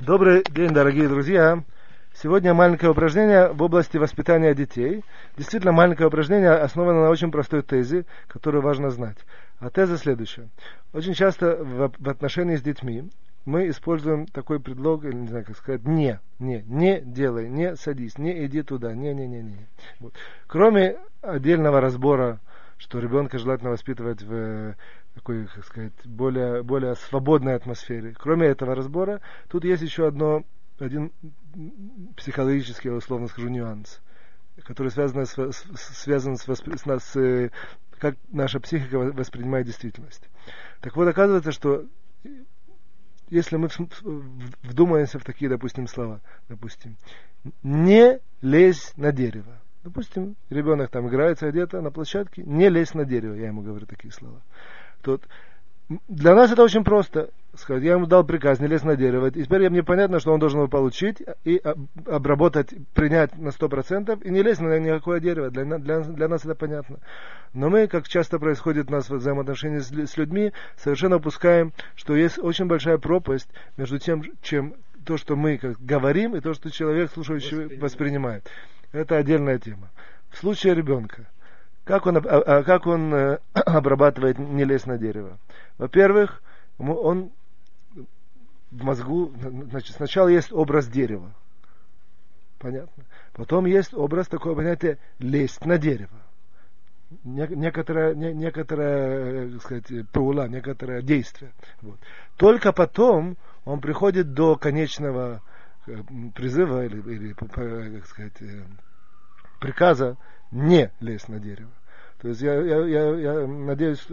Добрый день, дорогие друзья. Сегодня маленькое упражнение в области воспитания детей. Действительно, маленькое упражнение основано на очень простой тезе, которую важно знать. А теза следующая. Очень часто в, в отношении с детьми мы используем такой предлог, не знаю, как сказать, не, не, не делай, не садись, не иди туда, не, не, не, не. Вот. Кроме отдельного разбора, что ребенка желательно воспитывать в такой, как сказать, более, более свободной атмосфере. Кроме этого разбора, тут есть еще одно, один психологический, я условно скажу, нюанс, который связан с, связан с, с, с как наша психика воспринимает действительность. Так вот, оказывается, что если мы вдумаемся в такие, допустим, слова, допустим, не лезь на дерево. Допустим, ребенок там играется где-то на площадке, не лезь на дерево, я ему говорю такие слова. Тут для нас это очень просто. Сказать, я ему дал приказ, не лезь на дерево. И теперь мне понятно, что он должен его получить и обработать, принять на 100% и не лезть на никакое дерево. Для, для, для нас это понятно. Но мы, как часто происходит у нас в взаимоотношении с, с людьми, совершенно упускаем, что есть очень большая пропасть между тем, чем то, что мы как говорим, и то, что человек, слушающий, воспринимает. воспринимает. Это отдельная тема. В случае ребенка – как он, а, а, как он э, обрабатывает не лезь на дерево? Во-первых, он в мозгу, значит, сначала есть образ дерева. Понятно? Потом есть образ такое понятие лезть на дерево. Некоторое, не, некоторое, так сказать, паула, некоторое действие. Вот. Только потом он приходит до конечного э, призыва или, или как сказать, э, приказа не лезть на дерево. То есть я, я, я, я надеюсь,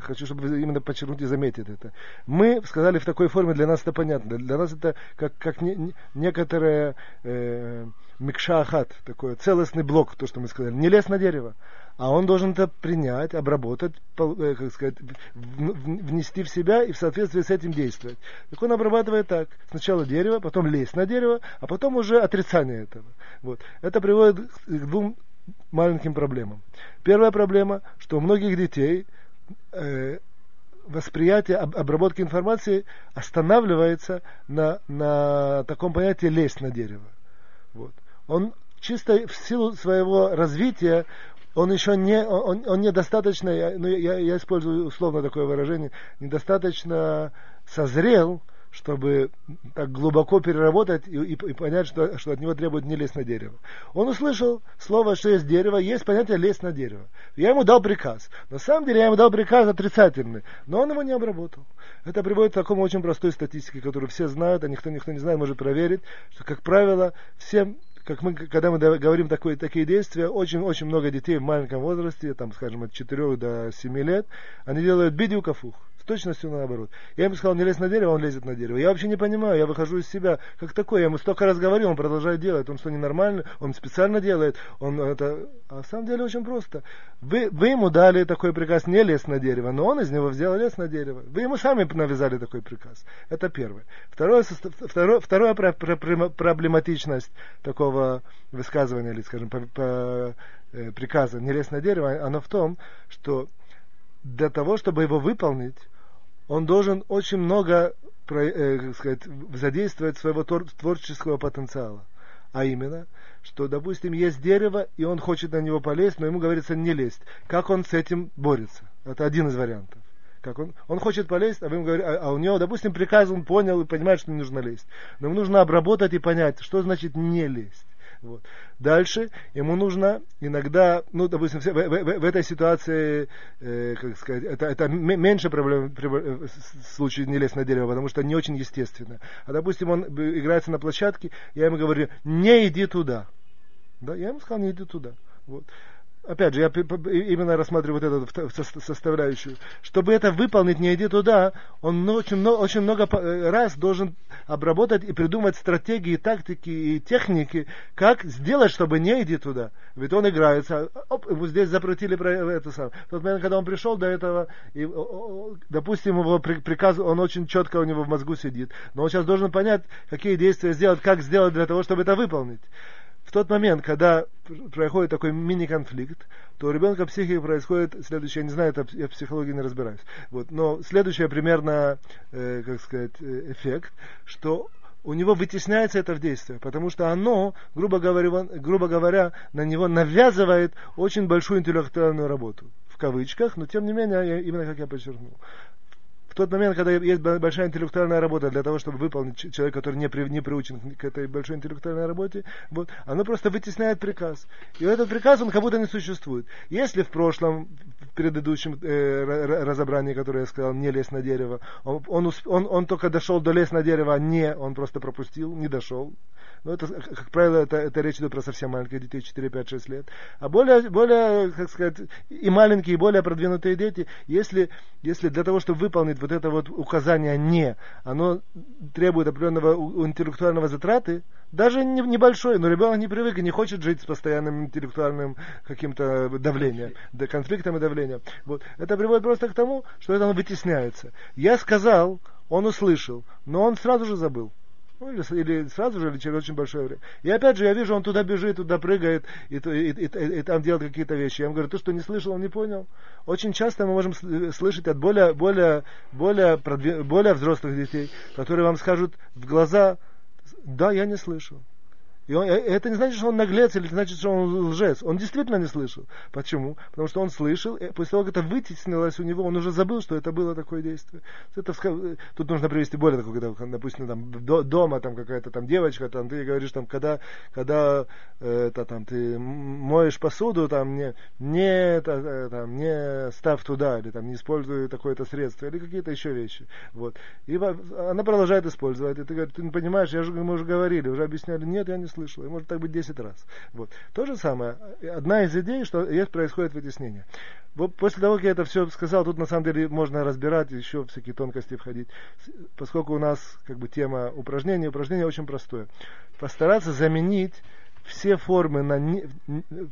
хочу, чтобы вы именно подчеркнуть и заметить это. Мы сказали в такой форме, для нас это понятно. Для нас это как, как не, не, некоторое э, микшахат, такой целостный блок, то, что мы сказали. Не лезь на дерево. А он должен это принять, обработать, э, как сказать, внести в себя и в соответствии с этим действовать. Так он обрабатывает так. Сначала дерево, потом лезть на дерево, а потом уже отрицание этого. Вот. Это приводит к двум маленьким проблемам. Первая проблема, что у многих детей э, восприятие об, обработки информации останавливается на, на таком понятии лезть на дерево. Вот. Он чисто в силу своего развития он еще не, он, он недостаточно, ну, я, я использую условно такое выражение, недостаточно созрел, чтобы так глубоко переработать и, и, и понять, что, что от него требует не лезть на дерево. Он услышал слово, что есть дерево, есть понятие лезть на дерево. Я ему дал приказ. На самом деле я ему дал приказ отрицательный, но он его не обработал. Это приводит к такому очень простой статистике, которую все знают, а никто, никто не знает, может проверить, что, как правило, всем как мы, когда мы говорим такое, такие действия, очень-очень много детей в маленьком возрасте, там, скажем, от 4 до 7 лет, они делают бидиу кафух точностью наоборот. Я ему сказал, не лезь на дерево, он лезет на дерево. Я вообще не понимаю, я выхожу из себя. Как такое? Я ему столько раз говорил, он продолжает делать. Он что, ненормальный? Он специально делает. Он это... А на самом деле очень просто. Вы, вы ему дали такой приказ не лезть на дерево, но он из него взял лез на дерево. Вы ему сами навязали такой приказ. Это первое. Второе, второе, второе проблематичность такого высказывания, или, скажем, по, по, э, приказа не лезть на дерево, оно в том, что для того, чтобы его выполнить, он должен очень много э, сказать, задействовать своего творческого потенциала. А именно, что, допустим, есть дерево, и он хочет на него полезть, но ему говорится не лезть. Как он с этим борется? Это один из вариантов. Как он, он хочет полезть, а, вы ему говорите, а, а у него, допустим, приказ он понял и понимает, что не нужно лезть. Но ему нужно обработать и понять, что значит не лезть. Вот. Дальше ему нужно иногда, ну, допустим, в, в, в, в этой ситуации, э, как сказать, это, это меньше проблем в случае не лезть на дерево, потому что не очень естественно. А, допустим, он играется на площадке, я ему говорю, не иди туда. Да, я ему сказал, не иди туда. Вот опять же, я именно рассматриваю вот эту составляющую, чтобы это выполнить, не иди туда, он очень много, очень много э, раз должен обработать и придумать стратегии, тактики и техники, как сделать, чтобы не иди туда. Ведь он играется, оп, ему здесь запретили это самое. В тот момент, когда он пришел до этого, и, допустим, его приказ, он очень четко у него в мозгу сидит, но он сейчас должен понять, какие действия сделать, как сделать для того, чтобы это выполнить в тот момент, когда происходит такой мини-конфликт, то у ребенка психики происходит следующее, я не знаю, это я в психологии не разбираюсь, вот, но следующее примерно, э, как сказать, э, эффект, что у него вытесняется это в действие, потому что оно, грубо говоря, грубо говоря, на него навязывает очень большую интеллектуальную работу. В кавычках, но тем не менее, именно как я подчеркнул в тот момент, когда есть большая интеллектуальная работа для того, чтобы выполнить человек, который не, при, не приучен к этой большой интеллектуальной работе, вот, оно просто вытесняет приказ. И этот приказ, он как будто не существует. Если в прошлом, в предыдущем э, разобрании, которое я сказал, не лезь на дерево, он, он, он, он только дошел до лез на дерево, а не, он просто пропустил, не дошел. Но это, как правило, это, это речь идет про совсем маленьких детей, 4, 5, 6 лет. А более, более, как сказать, и маленькие, и более продвинутые дети, если, если для того, чтобы выполнить вот это вот указание «не», оно требует определенного интеллектуального затраты, даже небольшой, но ребенок не привык и не хочет жить с постоянным интеллектуальным каким-то давлением, конфликтом и давлением. Вот. Это приводит просто к тому, что это вытесняется. Я сказал, он услышал, но он сразу же забыл. Или, или сразу же, или через очень большое время. И опять же, я вижу, он туда бежит, туда прыгает, и, и, и, и, там делает какие-то вещи. Я ему говорю, то, что не слышал, он не понял. Очень часто мы можем слышать от более, более, более, более взрослых детей, которые вам скажут в глаза, да, я не слышал. И он, э, это не значит, что он наглец или значит, что он лжец. Он действительно не слышал. Почему? Потому что он слышал, и после того, как это вытеснилось у него, он уже забыл, что это было такое действие. Это, э, тут нужно привести более такое, допустим, там, дома там какая-то там девочка, там, ты говоришь, там, когда, когда э, это, там, ты моешь посуду, там, не, не, это, там, не ставь туда, или там, не используй такое-то средство, или какие-то еще вещи. Вот. И она продолжает использовать. И ты говоришь, ты не понимаешь, я же, мы уже говорили, уже объясняли, нет, я не слышал слышал, и может так быть 10 раз. Вот. То же самое, одна из идей, что есть, происходит вытеснение. Вот после того, как я это все сказал, тут на самом деле можно разбирать, еще всякие тонкости входить. Поскольку у нас как бы тема упражнения, упражнение очень простое. Постараться заменить все формы, на не,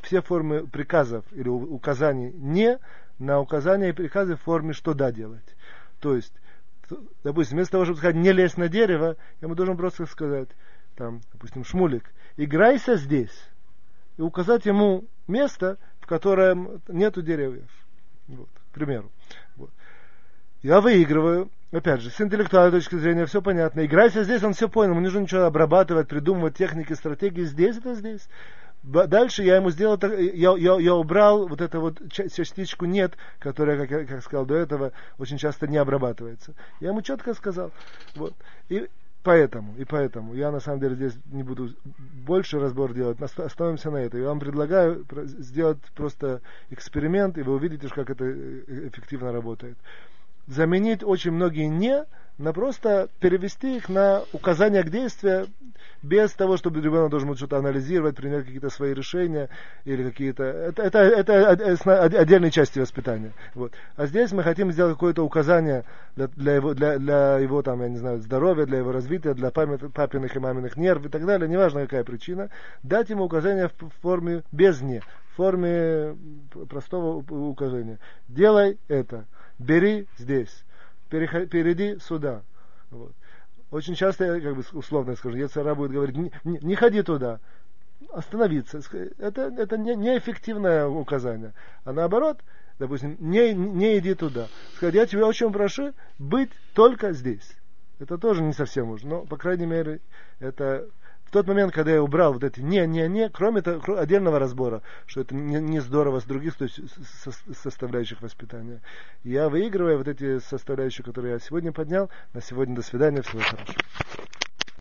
все формы приказов или указаний не на указания и приказы в форме что да делать. То есть, допустим, вместо того, чтобы сказать не лезь на дерево, я ему должен просто сказать, там, допустим, Шмулик, играйся здесь. И указать ему место, в котором нету деревьев. Вот, к примеру. Вот. Я выигрываю, опять же, с интеллектуальной точки зрения все понятно. Играйся здесь, он все понял, ему не нужно ничего обрабатывать, придумывать техники, стратегии. Здесь это здесь. Дальше я ему сделал, я, я, я убрал вот эту вот частичку нет, которая, как я как сказал до этого, очень часто не обрабатывается. Я ему четко сказал. Вот. И Поэтому, и поэтому, я на самом деле здесь не буду больше разбор делать, остановимся на этом. Я вам предлагаю сделать просто эксперимент, и вы увидите, как это э, эффективно работает. Заменить очень многие «не» на просто перевести их на указания к действию, без того, чтобы ребенок должен что-то анализировать, принять какие-то свои решения или какие-то... Это, это, это отдельные части воспитания. Вот. А здесь мы хотим сделать какое-то указание для, для, его, для, для его там, я не знаю, здоровья, для его развития, для памят, папиных и маминых нерв и так далее, неважно какая причина, дать ему указание в форме без «не», в форме простого указания. Делай это, бери здесь перейди сюда. Вот. Очень часто, я как бы условно скажу, Ецара будет говорить, не, не, не ходи туда, остановиться. Это, это не, неэффективное указание. А наоборот, допустим, не, не иди туда. Сказать, я тебя очень прошу быть только здесь. Это тоже не совсем уж, но, по крайней мере, это в тот момент, когда я убрал вот эти не-не-не, кроме того, отдельного разбора, что это не, не здорово с других то есть со, составляющих воспитания, я выигрываю вот эти составляющие, которые я сегодня поднял. На сегодня до свидания, всего хорошего.